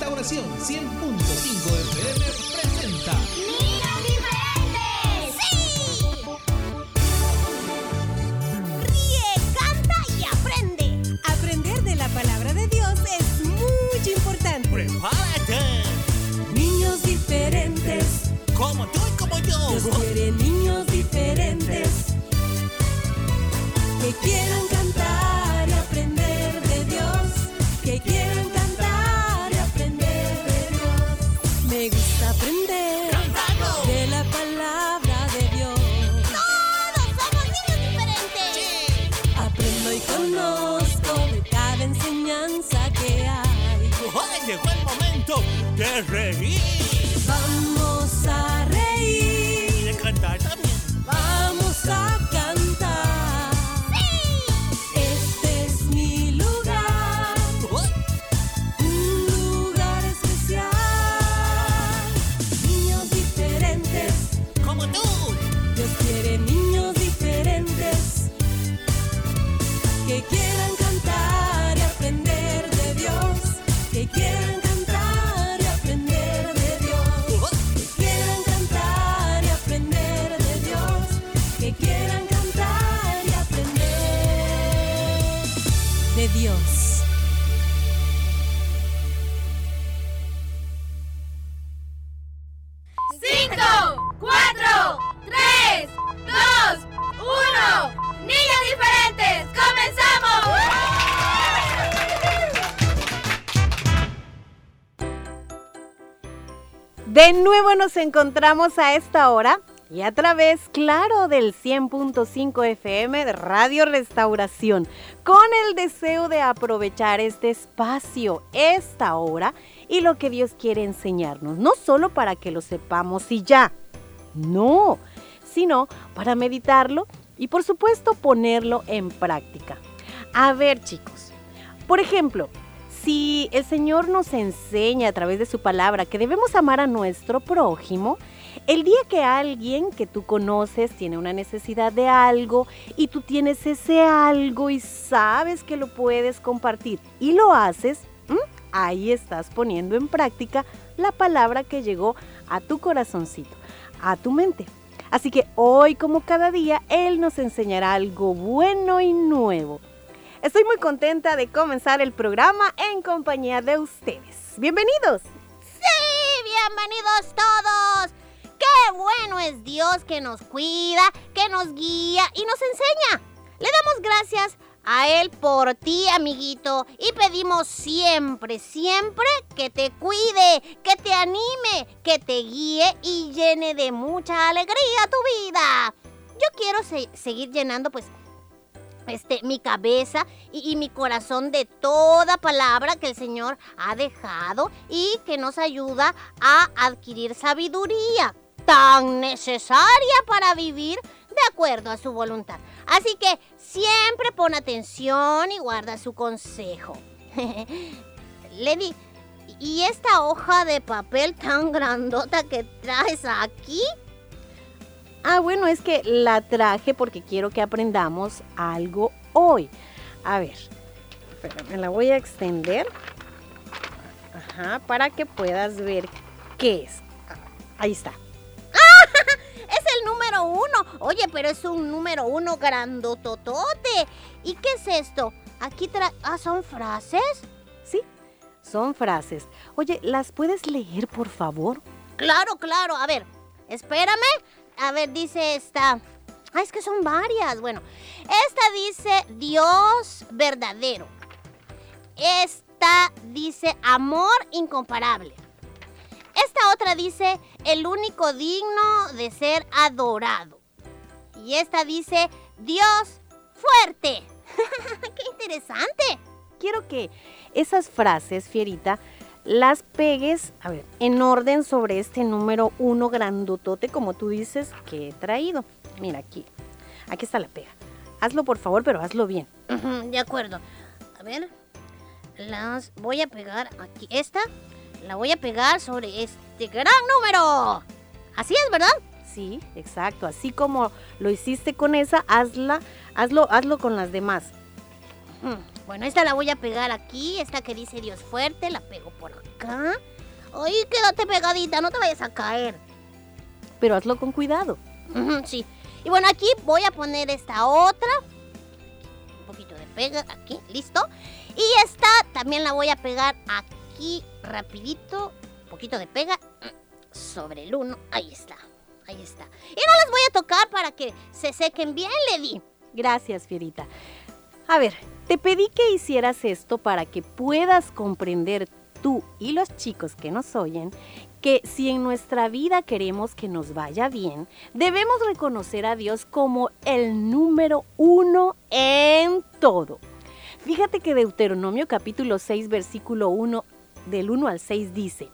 Restauración 100.5 FM presenta ¡Niños diferentes! ¡Sí! Ríe, canta y aprende. Aprender de la palabra de Dios es muy importante. ¡Prepárate! Niños diferentes, Como tú y como yo. Dios quiere niños diferentes que quieran momento de encontramos a esta hora y a través, claro, del 100.5 FM de Radio Restauración, con el deseo de aprovechar este espacio, esta hora y lo que Dios quiere enseñarnos, no solo para que lo sepamos y ya, no, sino para meditarlo y por supuesto ponerlo en práctica. A ver chicos, por ejemplo, si el Señor nos enseña a través de su palabra que debemos amar a nuestro prójimo, el día que alguien que tú conoces tiene una necesidad de algo y tú tienes ese algo y sabes que lo puedes compartir y lo haces, ahí estás poniendo en práctica la palabra que llegó a tu corazoncito, a tu mente. Así que hoy, como cada día, Él nos enseñará algo bueno y nuevo. Estoy muy contenta de comenzar el programa en compañía de ustedes. Bienvenidos. ¡Sí! ¡Bienvenidos todos! ¡Qué bueno es Dios que nos cuida, que nos guía y nos enseña! Le damos gracias a Él por ti, amiguito, y pedimos siempre, siempre que te cuide, que te anime, que te guíe y llene de mucha alegría tu vida. Yo quiero se- seguir llenando, pues, este, mi cabeza y, mi corazón de toda palabra que el Señor ha dejado y que nos ayuda a adquirir sabiduría tan necesaria para vivir de acuerdo a su voluntad. Así que siempre pon atención y guarda su consejo. Lady, ¿y esta hoja de papel tan grandota que traes aquí? Ah, bueno, es que la traje porque quiero que aprendamos algo hoy. A ver, espérame, la voy a extender. Ajá, para que puedas ver qué es. Ah, Ahí está. Es el número uno. Oye, pero es un número uno grandototote. ¿Y qué es esto? Aquí tra... Ah, ¿son frases? Sí, son frases. Oye, ¿las puedes leer, por favor? Claro, claro. A ver, espérame. A ver, dice esta. Ah, es que son varias. Bueno, esta dice Dios verdadero. Esta dice amor incomparable. Esta otra dice el único digno de ser adorado. Y esta dice Dios fuerte. ¡Qué interesante! Quiero que esas frases, Fierita, las pegues, a ver, en orden sobre este número uno grandotote, como tú dices, que he traído. Mira aquí, aquí está la pega. Hazlo por favor, pero hazlo bien. De acuerdo. A ver. Las voy a pegar aquí. Esta la voy a pegar sobre este gran número. Así es, ¿verdad? Sí, exacto. Así como lo hiciste con esa, hazla, hazlo, hazlo con las demás. Bueno, esta la voy a pegar aquí, esta que dice Dios fuerte, la pego por acá. Ay, quédate pegadita, no te vayas a caer. Pero hazlo con cuidado. Sí. Y bueno, aquí voy a poner esta otra. Un poquito de pega aquí, listo. Y esta también la voy a pegar aquí rapidito. Un poquito de pega mm, sobre el uno. Ahí está, ahí está. Y no las voy a tocar para que se sequen bien, Lady. Gracias, Fierita. A ver, te pedí que hicieras esto para que puedas comprender tú y los chicos que nos oyen que si en nuestra vida queremos que nos vaya bien, debemos reconocer a Dios como el número uno en todo. Fíjate que Deuteronomio capítulo 6 versículo 1 del 1 al 6 dice,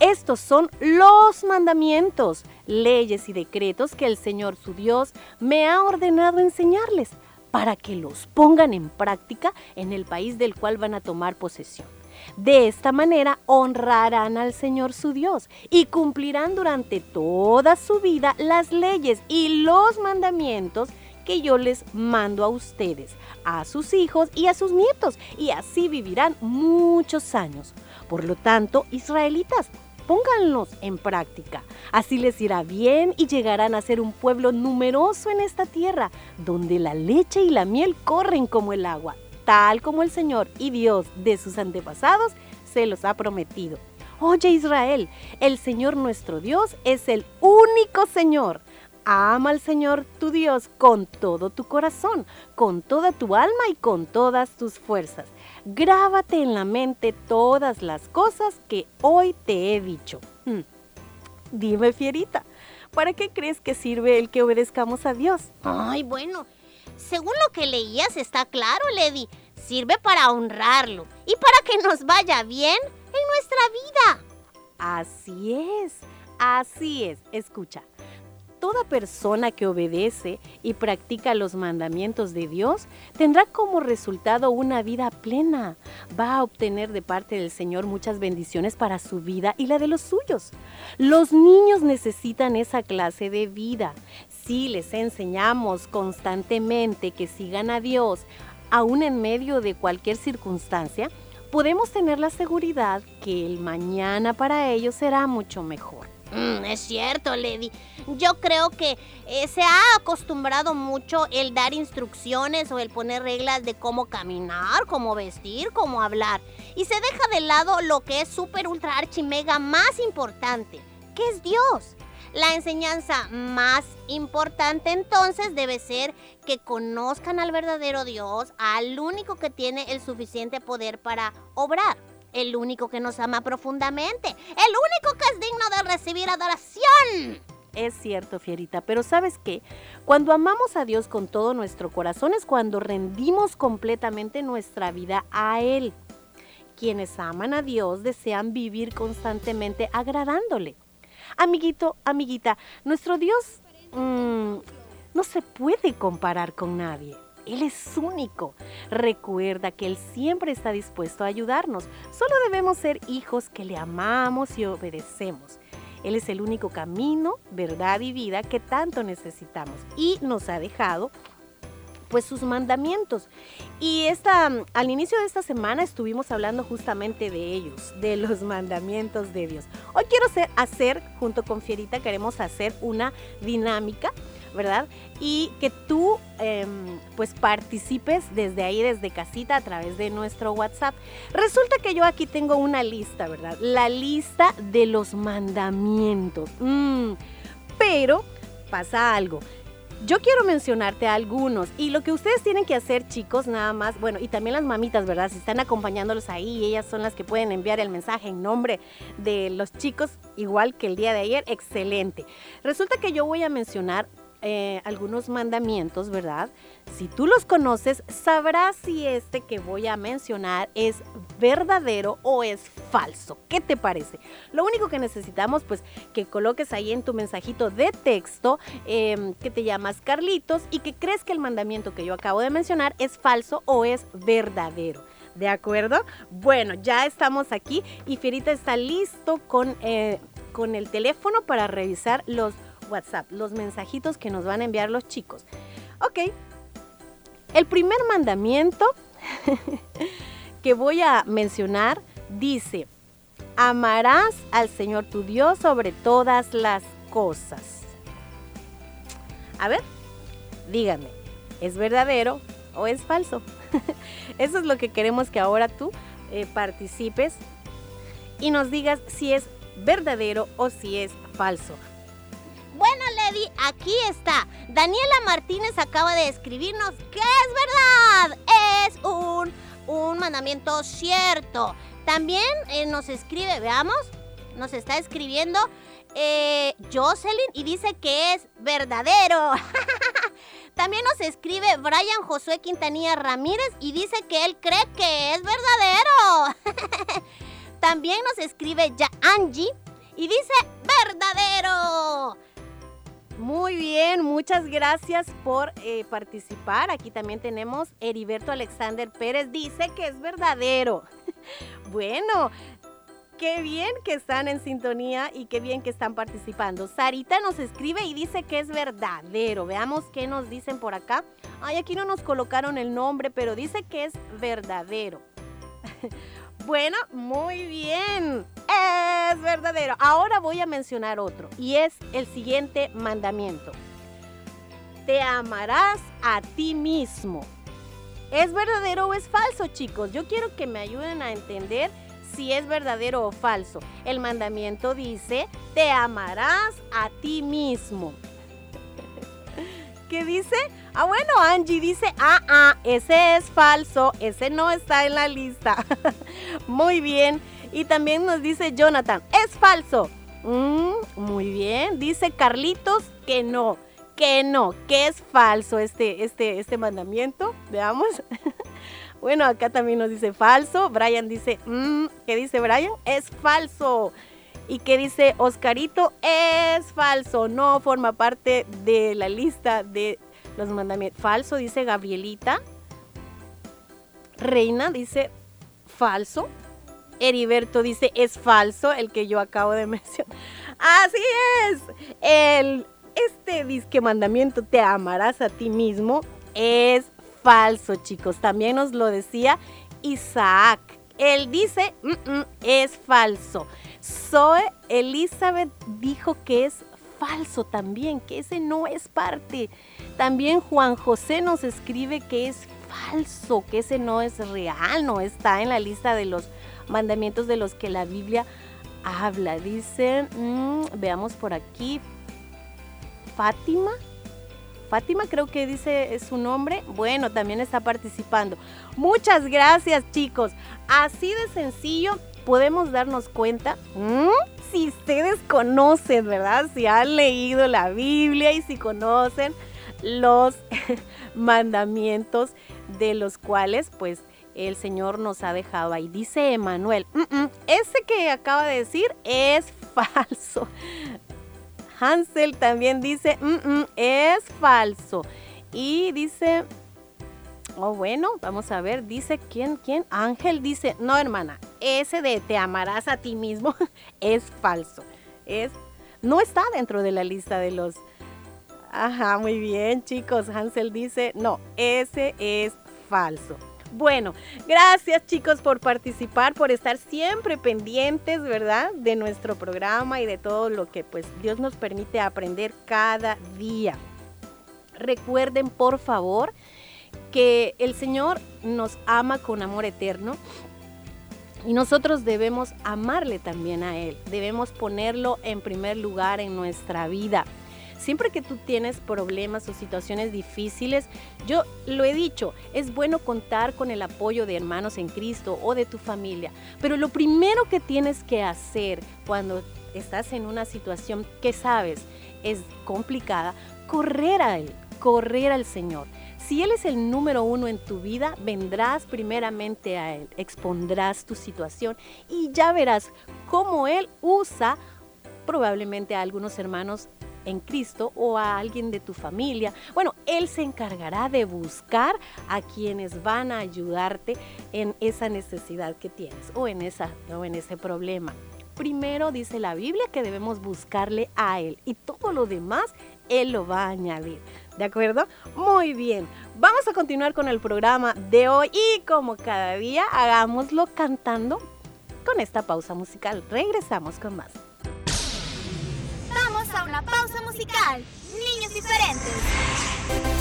estos son los mandamientos, leyes y decretos que el Señor su Dios me ha ordenado enseñarles para que los pongan en práctica en el país del cual van a tomar posesión. De esta manera honrarán al Señor su Dios y cumplirán durante toda su vida las leyes y los mandamientos que yo les mando a ustedes, a sus hijos y a sus nietos, y así vivirán muchos años. Por lo tanto, israelitas, pónganlos en práctica. Así les irá bien y llegarán a ser un pueblo numeroso en esta tierra, donde la leche y la miel corren como el agua, tal como el Señor y Dios de sus antepasados se los ha prometido. Oye Israel, el Señor nuestro Dios es el único Señor. Ama al Señor tu Dios con todo tu corazón, con toda tu alma y con todas tus fuerzas. Grábate en la mente todas las cosas que hoy te he dicho. Hmm. Dime, fierita, ¿para qué crees que sirve el que obedezcamos a Dios? Ay, bueno, según lo que leías está claro, Lady. Sirve para honrarlo y para que nos vaya bien en nuestra vida. Así es, así es. Escucha, toda persona que obedece y practica los mandamientos de Dios tendrá como resultado una vida plena. Va a obtener de parte del Señor muchas bendiciones para su vida y la de los suyos. Los niños necesitan esa clase de vida. Si les enseñamos constantemente que sigan a Dios, aún en medio de cualquier circunstancia, podemos tener la seguridad que el mañana para ellos será mucho mejor. Mm, es cierto, Lady. Yo creo que eh, se ha acostumbrado mucho el dar instrucciones o el poner reglas de cómo caminar, cómo vestir, cómo hablar. Y se deja de lado lo que es super ultra archi mega más importante, que es Dios. La enseñanza más importante entonces debe ser que conozcan al verdadero Dios, al único que tiene el suficiente poder para obrar el único que nos ama profundamente, el único que es digno de recibir adoración. Es cierto, Fierita, pero ¿sabes qué? Cuando amamos a Dios con todo nuestro corazón es cuando rendimos completamente nuestra vida a Él. Quienes aman a Dios desean vivir constantemente agradándole. Amiguito, amiguita, nuestro Dios mm, no se puede comparar con nadie. Él es único. Recuerda que Él siempre está dispuesto a ayudarnos. Solo debemos ser hijos que le amamos y obedecemos. Él es el único camino, verdad y vida que tanto necesitamos y nos ha dejado pues sus mandamientos. Y esta, al inicio de esta semana estuvimos hablando justamente de ellos, de los mandamientos de Dios. Hoy quiero hacer, junto con Fierita, queremos hacer una dinámica ¿verdad? Y que tú em, pues participes desde ahí, desde casita, a través de nuestro WhatsApp. Resulta que yo aquí tengo una lista, ¿verdad? La lista de los mandamientos. Mm, pero pasa algo. Yo quiero mencionarte algunos y lo que ustedes tienen que hacer, chicos, nada más, bueno, y también las mamitas, ¿verdad? Si están acompañándolos ahí, ellas son las que pueden enviar el mensaje en nombre de los chicos, igual que el día de ayer, excelente. Resulta que yo voy a mencionar eh, algunos mandamientos, ¿verdad? Si tú los conoces, sabrás si este que voy a mencionar es verdadero o es falso. ¿Qué te parece? Lo único que necesitamos, pues, que coloques ahí en tu mensajito de texto eh, que te llamas Carlitos y que crees que el mandamiento que yo acabo de mencionar es falso o es verdadero. ¿De acuerdo? Bueno, ya estamos aquí y Fierita está listo con, eh, con el teléfono para revisar los WhatsApp, los mensajitos que nos van a enviar los chicos. Ok, el primer mandamiento que voy a mencionar dice, amarás al Señor tu Dios sobre todas las cosas. A ver, dígame, ¿es verdadero o es falso? Eso es lo que queremos que ahora tú eh, participes y nos digas si es verdadero o si es falso. Aquí está. Daniela Martínez acaba de escribirnos que es verdad. Es un, un mandamiento cierto. También eh, nos escribe, veamos, nos está escribiendo eh, Jocelyn y dice que es verdadero. También nos escribe Brian Josué Quintanilla Ramírez y dice que él cree que es verdadero. También nos escribe ya Angie y dice verdadero. Muy bien, muchas gracias por eh, participar. Aquí también tenemos Heriberto Alexander Pérez, dice que es verdadero. bueno, qué bien que están en sintonía y qué bien que están participando. Sarita nos escribe y dice que es verdadero. Veamos qué nos dicen por acá. Ay, aquí no nos colocaron el nombre, pero dice que es verdadero. Bueno, muy bien. Es verdadero. Ahora voy a mencionar otro y es el siguiente mandamiento. Te amarás a ti mismo. ¿Es verdadero o es falso, chicos? Yo quiero que me ayuden a entender si es verdadero o falso. El mandamiento dice, te amarás a ti mismo. ¿Qué dice? Ah, bueno, Angie dice, ah, ah, ese es falso, ese no está en la lista. muy bien. Y también nos dice Jonathan, es falso. Mm, muy bien. Dice Carlitos que no, que no, que es falso este, este, este mandamiento. Veamos. bueno, acá también nos dice falso. Brian dice, mm, ¿qué dice Brian? Es falso. ¿Y qué dice Oscarito? Es falso, no forma parte de la lista de los mandamientos. Falso, dice Gabrielita. Reina dice falso. Heriberto dice es falso, el que yo acabo de mencionar. Así es. El, este disque mandamiento, te amarás a ti mismo, es falso, chicos. También nos lo decía Isaac. Él dice, "Mm, mm, es falso. Zoe Elizabeth dijo que es falso también, que ese no es parte. También Juan José nos escribe que es falso, que ese no es real, no está en la lista de los mandamientos de los que la Biblia habla. Dicen, mm, veamos por aquí, Fátima. Fátima creo que dice su nombre. Bueno, también está participando. Muchas gracias chicos. Así de sencillo podemos darnos cuenta si ustedes conocen, ¿verdad? Si han leído la Biblia y si conocen los mandamientos de los cuales pues el Señor nos ha dejado ahí. Dice Emanuel, "Mm, mm, ese que acaba de decir es falso. Hansel también dice, "Mm, mm, es falso. Y dice, oh bueno, vamos a ver, dice, ¿quién, quién? Ángel dice, no hermana, ese de te amarás a ti mismo es falso. Es, no está dentro de la lista de los... Ajá, muy bien chicos. Hansel dice, no, ese es falso. Bueno, gracias chicos por participar, por estar siempre pendientes, ¿verdad? De nuestro programa y de todo lo que pues Dios nos permite aprender cada día. Recuerden por favor que el Señor nos ama con amor eterno y nosotros debemos amarle también a Él, debemos ponerlo en primer lugar en nuestra vida. Siempre que tú tienes problemas o situaciones difíciles, yo lo he dicho, es bueno contar con el apoyo de hermanos en Cristo o de tu familia, pero lo primero que tienes que hacer cuando estás en una situación que sabes es complicada, correr a Él, correr al Señor. Si Él es el número uno en tu vida, vendrás primeramente a Él, expondrás tu situación y ya verás cómo Él usa probablemente a algunos hermanos en Cristo o a alguien de tu familia. Bueno, Él se encargará de buscar a quienes van a ayudarte en esa necesidad que tienes o en, esa, en ese problema. Primero dice la Biblia que debemos buscarle a Él y todo lo demás Él lo va a añadir. ¿De acuerdo? Muy bien. Vamos a continuar con el programa de hoy y como cada día hagámoslo cantando con esta pausa musical. Regresamos con más musical Niños Diferentes.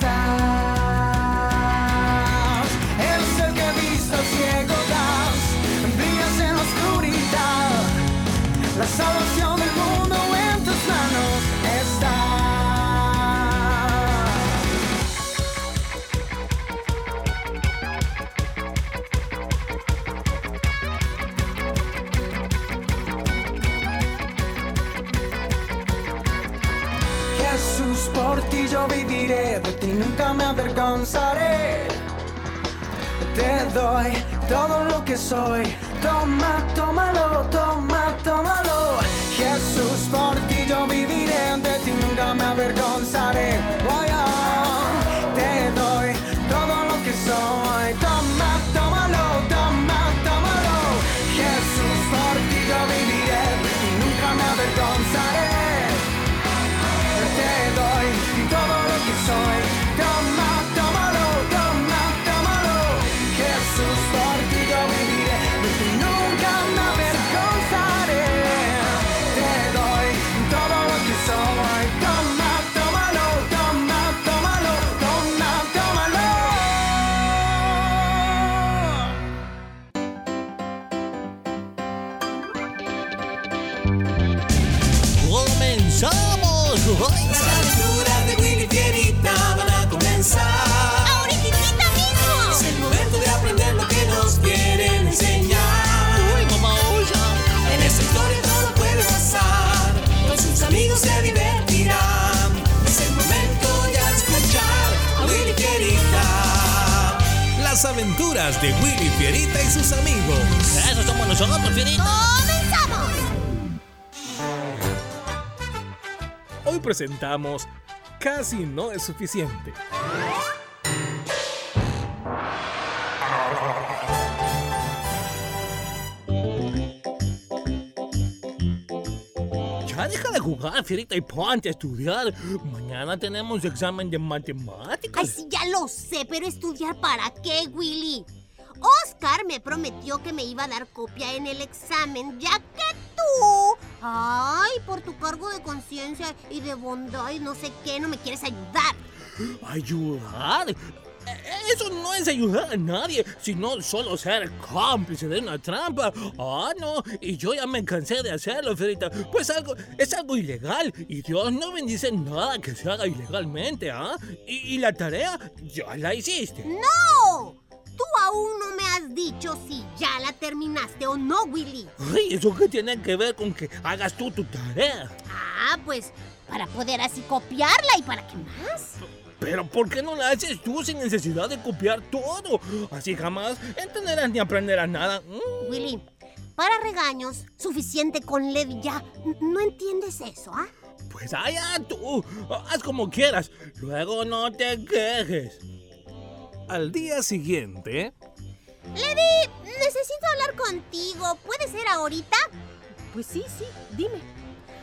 style. sorry. casi no es suficiente. Ya deja de jugar, Fierita, y ponte a estudiar. Mañana tenemos examen de matemáticas. Ay, sí, ya lo sé, pero ¿estudiar para qué, Willy? Oscar me prometió que me iba a dar copia en el examen, ya que tú... Ay, por tu cargo de conciencia y de bondad y no sé qué, no me quieres ayudar. ¿Ayudar? Eh, eh, eso no es ayudar a nadie, sino solo ser cómplice de una trampa. Ah, oh, no, y yo ya me cansé de hacerlo, Ferita. Pues algo, es algo ilegal, y Dios no bendice nada que se haga ilegalmente, ¿ah? Y, y la tarea ya la hiciste. ¡No! Tú aún no me has dicho si ya la terminaste o no, Willy. Ay, ¿eso qué tiene que ver con que hagas tú tu tarea? Ah, pues para poder así copiarla y para qué más. Pero ¿por qué no la haces tú sin necesidad de copiar todo? Así jamás entenderás ni aprenderás nada. Mm. Willy, para regaños, suficiente con Lady ya. ¿No entiendes eso, ah? Pues allá tú, haz como quieras, luego no te quejes. Al día siguiente, Lady, necesito hablar contigo. ¿Puede ser ahorita? Pues sí, sí, dime.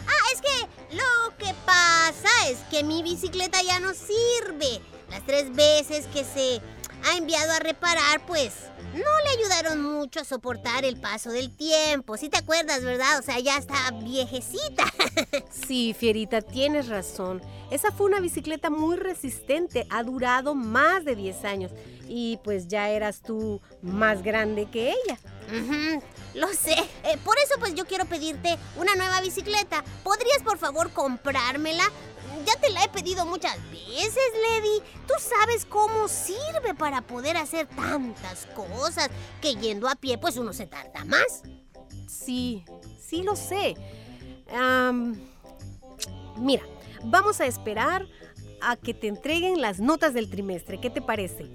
Ah, es que lo que pasa es que mi bicicleta ya no sirve. Las tres veces que se ha enviado a reparar, pues no le ayudaron mucho a soportar el paso del tiempo. Si te acuerdas, ¿verdad? O sea, ya está viejecita. Sí, Fierita, tienes razón. Esa fue una bicicleta muy resistente, ha durado más de 10 años y pues ya eras tú más grande que ella. Lo sé. Eh, por eso, pues yo quiero pedirte una nueva bicicleta. ¿Podrías, por favor, comprármela? Ya te la he pedido muchas veces, Lady. Tú sabes cómo sirve para poder hacer tantas cosas que yendo a pie, pues uno se tarda más. Sí, sí lo sé. Mira, vamos a esperar a que te entreguen las notas del trimestre. ¿Qué te parece?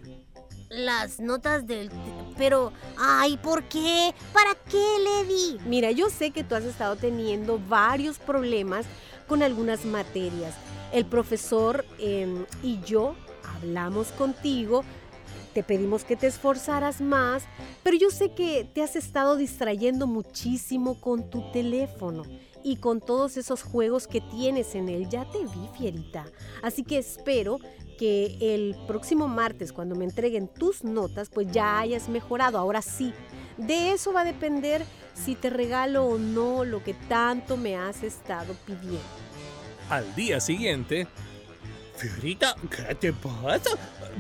Las notas del... Pero, ay, ¿por qué? ¿Para qué, Lady? Mira, yo sé que tú has estado teniendo varios problemas con algunas materias. El profesor em, y yo hablamos contigo, te pedimos que te esforzaras más, pero yo sé que te has estado distrayendo muchísimo con tu teléfono y con todos esos juegos que tienes en él. Ya te vi, fierita. Así que espero que el próximo martes, cuando me entreguen tus notas, pues ya hayas mejorado. Ahora sí, de eso va a depender si te regalo o no lo que tanto me has estado pidiendo. al día siguiente, Fiorita, ¿qué te pasa?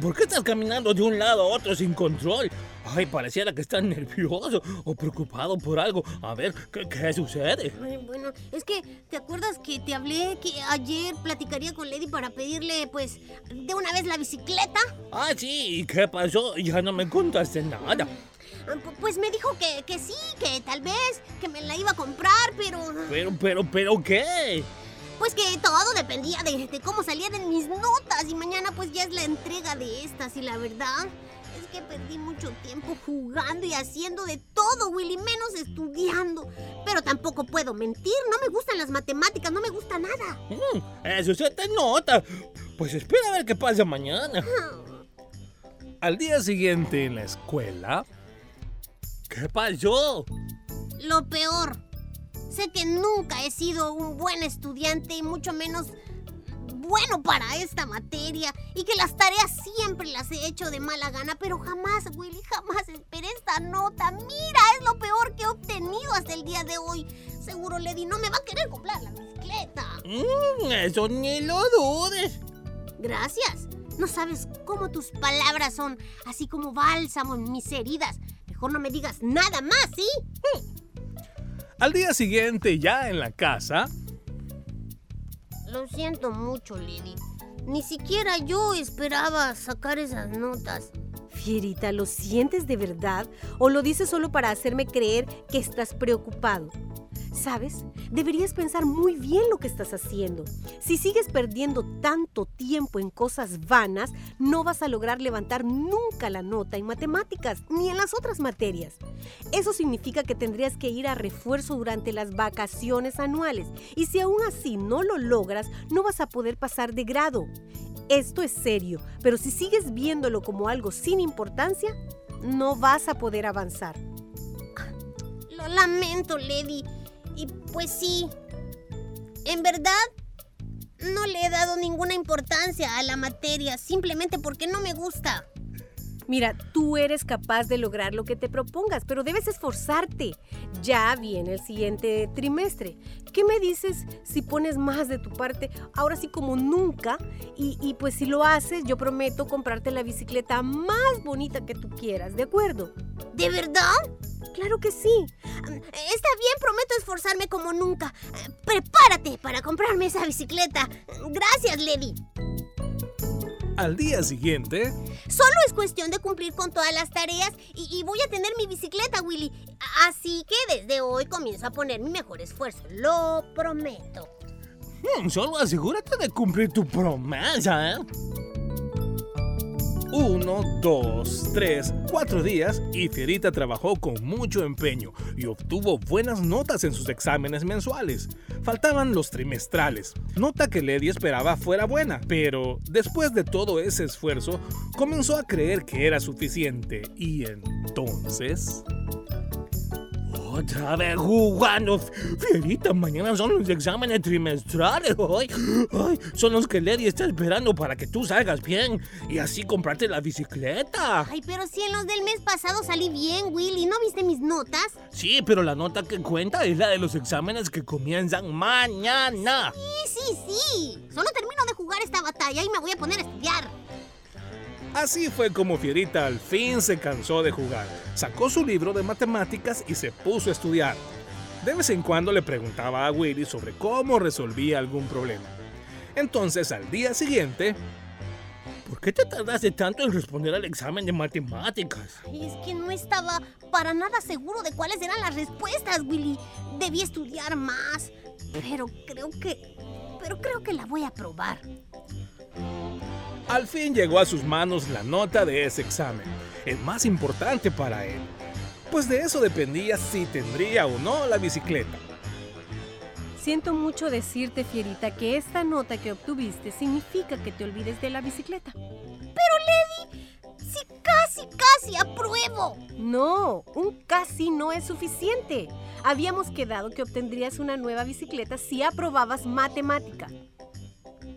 ¿Por qué estás caminando de un lado a otro sin control? Ay, pareciera que estás nervioso o preocupado por algo. A ver, ¿qué, qué sucede? Ay, bueno, es que, ¿te acuerdas que te hablé que ayer platicaría con Lady para pedirle, pues, de una vez la bicicleta? Ah, sí, ¿y qué pasó? Ya no me contaste nada. Ah, pu- Pues me dijo que, que sí, que tal vez, que me la iba a comprar, pero... Pero, pero, pero, ¿qué? Pues que todo dependía de, de cómo salieran mis notas y mañana pues ya es la entrega de estas y la verdad es que perdí mucho tiempo jugando y haciendo de todo, Willy, menos estudiando. Pero tampoco puedo mentir, no me gustan las matemáticas, no me gusta nada. Mm, eso se te nota. Pues espera a ver qué pasa mañana. al día siguiente en la escuela, ¿Qué pasó? Lo peor, sé que nunca he sido un buen estudiante y mucho menos bueno para esta materia y que las tareas siempre las he hecho de mala gana, pero jamás, Willy, jamás esperé esta nota. Mira, es lo peor que he obtenido hasta el día de hoy. Seguro Lady no me va a querer comprar la bicicleta. Mm, eso ni lo dudes. Gracias. No sabes cómo tus palabras son así como bálsamo en mis heridas. Mejor no me digas nada más, ¿sí? al día siguiente ya en la casa, Lo siento mucho, Lady. Ni siquiera yo esperaba sacar esas notas. Fierita, ¿lo sientes de verdad o lo dices solo para hacerme creer que estás preocupado? ¿Sabes? Deberías pensar muy bien lo que estás haciendo. Si sigues perdiendo tanto tiempo en cosas vanas, no vas a lograr levantar nunca la nota en matemáticas ni en las otras materias. Eso significa que tendrías que ir a refuerzo durante las vacaciones anuales y si aún así no lo logras, no vas a poder pasar de grado. Esto es serio, pero si sigues viéndolo como algo sin importancia, no vas a poder avanzar. Lo lamento, Lady. Y pues sí, en verdad no le he dado ninguna importancia a la materia, simplemente porque no me gusta. Mira, tú eres capaz de lograr lo que te propongas, pero debes esforzarte. Ya viene el siguiente trimestre. ¿Qué me dices si pones más de tu parte, ahora sí como nunca? Y, y pues si lo haces, yo prometo comprarte la bicicleta más bonita que tú quieras, ¿de acuerdo? ¿De verdad? Claro que sí. Está bien, prometo esforzarme como nunca. Prepárate para comprarme esa bicicleta. Gracias, Lady. Al día siguiente, Solo es cuestión de cumplir con todas las tareas y, y voy a tener mi bicicleta, Willy. Así que desde hoy comienzo a poner mi mejor esfuerzo. Lo prometo. Hmm, solo asegúrate de cumplir tu promesa, ¿eh? Uno, dos, tres, cuatro días y Fierita trabajó con mucho empeño y obtuvo buenas notas en sus exámenes mensuales. Faltaban los trimestrales, nota que Lady esperaba fuera buena, pero después de todo ese esfuerzo comenzó a creer que era suficiente. Y entonces... Vez jugando. Fierita, mañana son los exámenes trimestrales. Ay, ay, son los que Lady está esperando para que tú salgas bien y así comprarte la bicicleta. Ay, pero si en los del mes pasado salí bien, Willy. ¿No viste mis notas? Sí, pero la nota que cuenta es la de los exámenes que comienzan mañana. Sí, sí, sí. Solo termino de jugar esta batalla y me voy a poner a estudiar. Así fue como Fierita al fin se cansó de jugar. Sacó su libro de matemáticas y se puso a estudiar. De vez en cuando le preguntaba a Willy sobre cómo resolvía algún problema. Entonces al día siguiente, ¿Por qué te tardaste tanto en responder al examen de matemáticas? Es que no estaba para nada seguro de cuáles eran las respuestas, Willy. Debí estudiar más. Pero creo que... Pero creo que la voy a probar. Al fin llegó a sus manos la nota de ese examen, el más importante para él. Pues de eso dependía si tendría o no la bicicleta. Siento mucho decirte, Fierita, que esta nota que obtuviste significa que te olvides de la bicicleta. Sí, casi, casi apruebo. No, un casi no es suficiente. Habíamos quedado que obtendrías una nueva bicicleta si aprobabas matemática.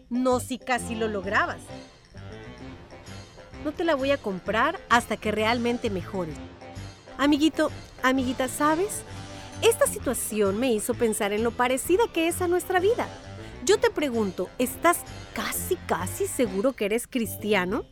No si casi lo lograbas. No te la voy a comprar hasta que realmente mejores. Amiguito, amiguita, ¿sabes? Esta situación me hizo pensar en lo parecida que es a nuestra vida. Yo te pregunto, ¿estás casi, casi seguro que eres cristiano?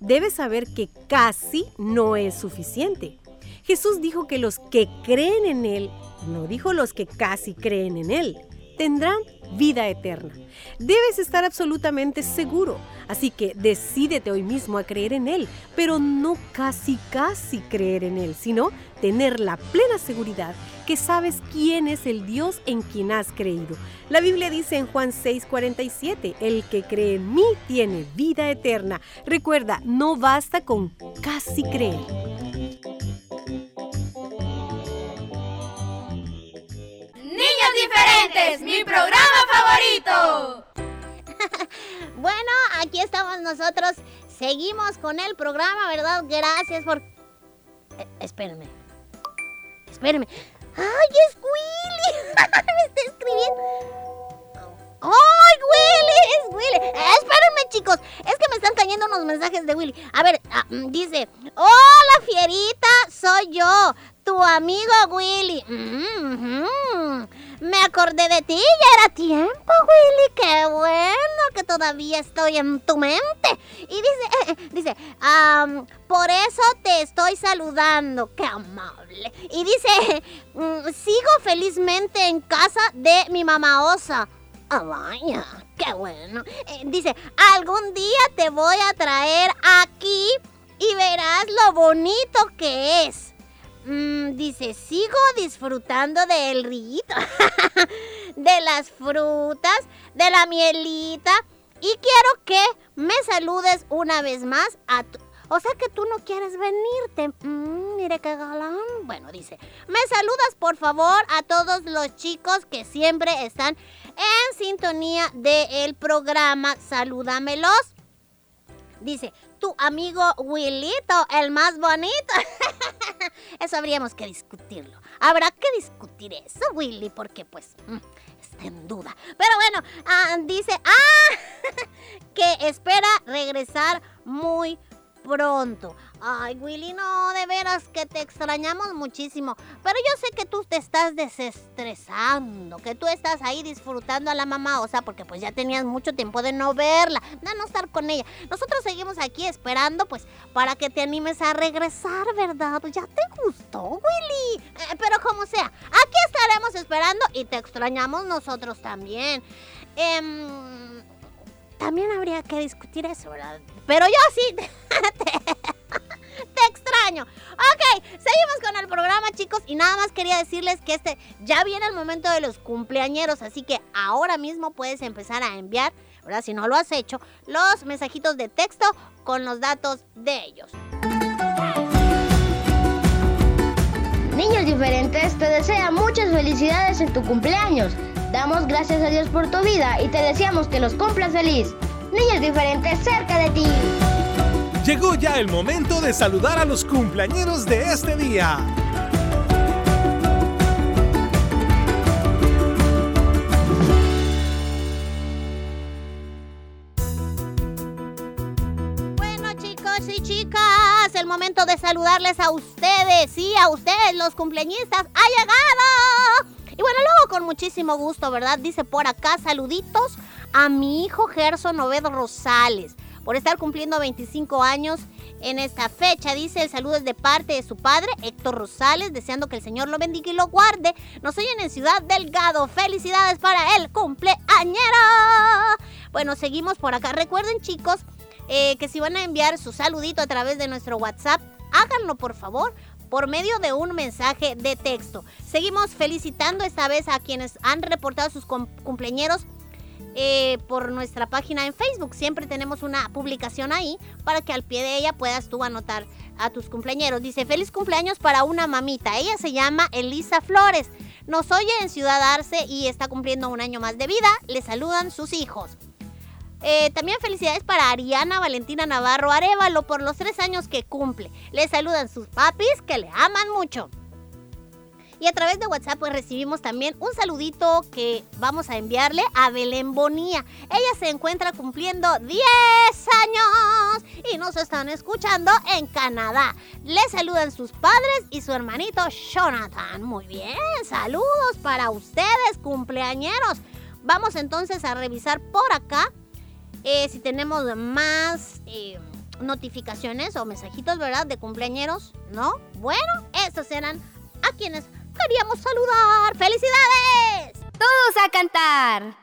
Debes saber que casi no es suficiente. Jesús dijo que los que creen en Él, no dijo los que casi creen en Él, tendrán vida eterna. Debes estar absolutamente seguro, así que decídete hoy mismo a creer en Él, pero no casi casi creer en Él, sino tener la plena seguridad que sabes quién es el Dios en quien has creído. La Biblia dice en Juan 6:47, el que cree en mí tiene vida eterna. Recuerda, no basta con casi creer. Diferentes, mi programa favorito. Bueno, aquí estamos nosotros. Seguimos con el programa, ¿verdad? Gracias por... Eh, espérenme. Espérenme. ¡Ay, es Willy! Me está escribiendo. ¡Ay, Willy! ¡Es Willy! Eh, espérenme, chicos. Es que me están cayendo unos mensajes de Willy. A ver, ah, mm, dice... ¡Hola, fierita! Soy yo, tu amigo Willy. Mm. Me acordé de ti, ya era tiempo, Willy. ¡Qué bueno que todavía estoy en tu mente! Y dice, dice, am, por eso te estoy saludando. ¡Qué amable! Y dice, mm, sigo felizmente en casa de mi mamá osa. Ah, qué bueno. Eh, dice, algún día te voy a traer aquí y verás lo bonito que es. Mm, dice, sigo disfrutando del rito, de las frutas, de la mielita y quiero que me saludes una vez más a tu... O sea que tú no quieres venirte. Mm, mire qué galán. Bueno, dice, me saludas por favor a todos los chicos que siempre están en sintonía del programa. Salúdamelos. Dice, tu amigo Willito, el más bonito. eso habríamos que discutirlo. Habrá que discutir eso, Willy, porque pues mm, está en duda. Pero bueno, ah, dice, ah, que espera regresar muy pronto. Ay, Willy, no, de veras que te extrañamos muchísimo. Pero yo sé que tú te estás desestresando, que tú estás ahí disfrutando a la mamá o sea, porque pues ya tenías mucho tiempo de no verla, de no estar con ella. Nosotros seguimos aquí esperando, pues, para que te animes a regresar, ¿verdad? ¿Ya te gustó, Willy? Eh, pero como sea, aquí estaremos esperando y te extrañamos nosotros también. Em, también habría que discutir eso, ¿verdad? Pero yo sí extraño. Ok, seguimos con el programa, chicos. Y nada más quería decirles que este ya viene el momento de los cumpleañeros. Así que ahora mismo puedes empezar a enviar, ¿verdad? Si no lo has hecho, los mensajitos de texto con los datos de ellos. Niños diferentes te desea muchas felicidades en tu cumpleaños. Damos gracias a Dios por tu vida y te deseamos que los cumplas feliz. Niños diferentes cerca de ti. Llegó ya el momento de saludar a los cumpleañeros de este día. Bueno, chicos y chicas, el momento de saludarles a ustedes, sí, a ustedes, los cumpleañistas, ha llegado. Y bueno, luego con muchísimo gusto, ¿verdad? Dice por acá, saluditos a mi hijo Gerson Ovedo Rosales por estar cumpliendo 25 años en esta fecha. Dice el saludo es de parte de su padre, Héctor Rosales, deseando que el Señor lo bendiga y lo guarde. Nos oyen en Ciudad Delgado. Felicidades para el cumpleañero. Bueno, seguimos por acá. Recuerden, chicos, eh, que si van a enviar su saludito a través de nuestro WhatsApp, háganlo por favor por medio de un mensaje de texto. Seguimos felicitando esta vez a quienes han reportado sus cum- cumpleañeros eh, por nuestra página en Facebook. Siempre tenemos una publicación ahí para que al pie de ella puedas tú anotar a tus cumpleaños. Dice, feliz cumpleaños para una mamita. Ella se llama Elisa Flores. Nos oye en Ciudad Arce y está cumpliendo un año más de vida. Le saludan sus hijos. Eh, también felicidades para Ariana Valentina Navarro Arevalo por los tres años que cumple. Le saludan sus papis que le aman mucho. Y a través de WhatsApp pues recibimos también un saludito que vamos a enviarle a Belén Bonía. Ella se encuentra cumpliendo 10 años y nos están escuchando en Canadá. Le saludan sus padres y su hermanito Jonathan. Muy bien, saludos para ustedes, cumpleañeros. Vamos entonces a revisar por acá eh, si tenemos más eh, notificaciones o mensajitos, ¿verdad? De cumpleañeros, ¿no? Bueno, estos eran a quienes queríamos saludar. ¡Felicidades! Todos a cantar.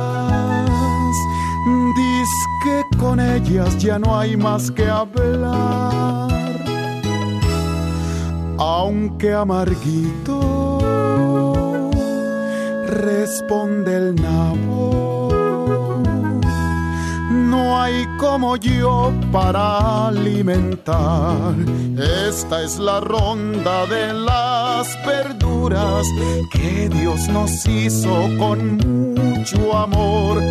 con ellas ya no hay más que hablar. Aunque amarguito, responde el nabo. No hay como yo para alimentar. Esta es la ronda de las verduras que Dios nos hizo con mucho amor.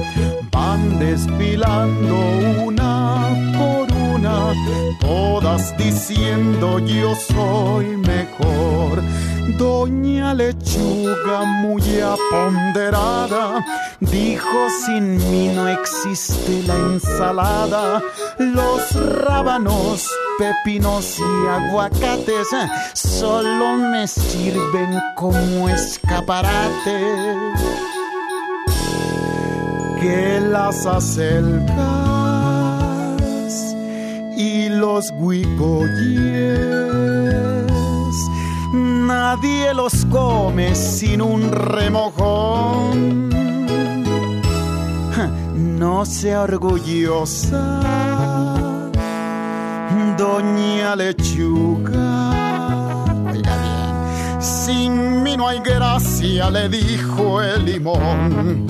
Van desfilando una por una, todas diciendo yo soy mejor. Doña Lechuga muy aponderada dijo sin mí no existe la ensalada. Los rábanos, pepinos y aguacates solo me sirven como escaparate. Que las acelgas y los huicoyes, nadie los come sin un remojón. No sea orgullosa, doña lechuga. Sin mí no hay gracia, le dijo el limón.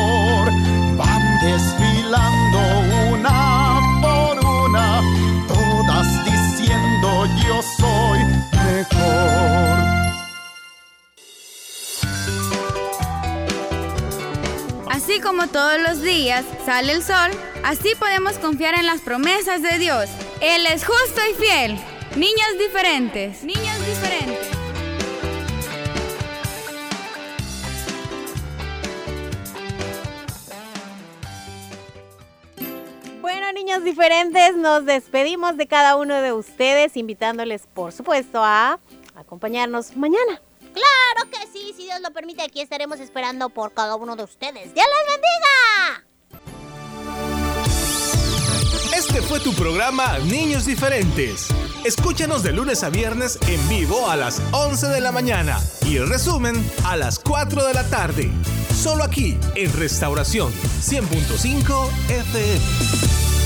Todos los días sale el sol, así podemos confiar en las promesas de Dios. Él es justo y fiel. Niños diferentes. Niños diferentes. Bueno, niños diferentes, nos despedimos de cada uno de ustedes, invitándoles, por supuesto, a acompañarnos mañana. Claro que sí, si Dios lo permite, aquí estaremos esperando por cada uno de ustedes. ¡Dios les bendiga! Este fue tu programa Niños Diferentes. Escúchanos de lunes a viernes en vivo a las 11 de la mañana y el resumen a las 4 de la tarde. Solo aquí en Restauración 100.5 FM.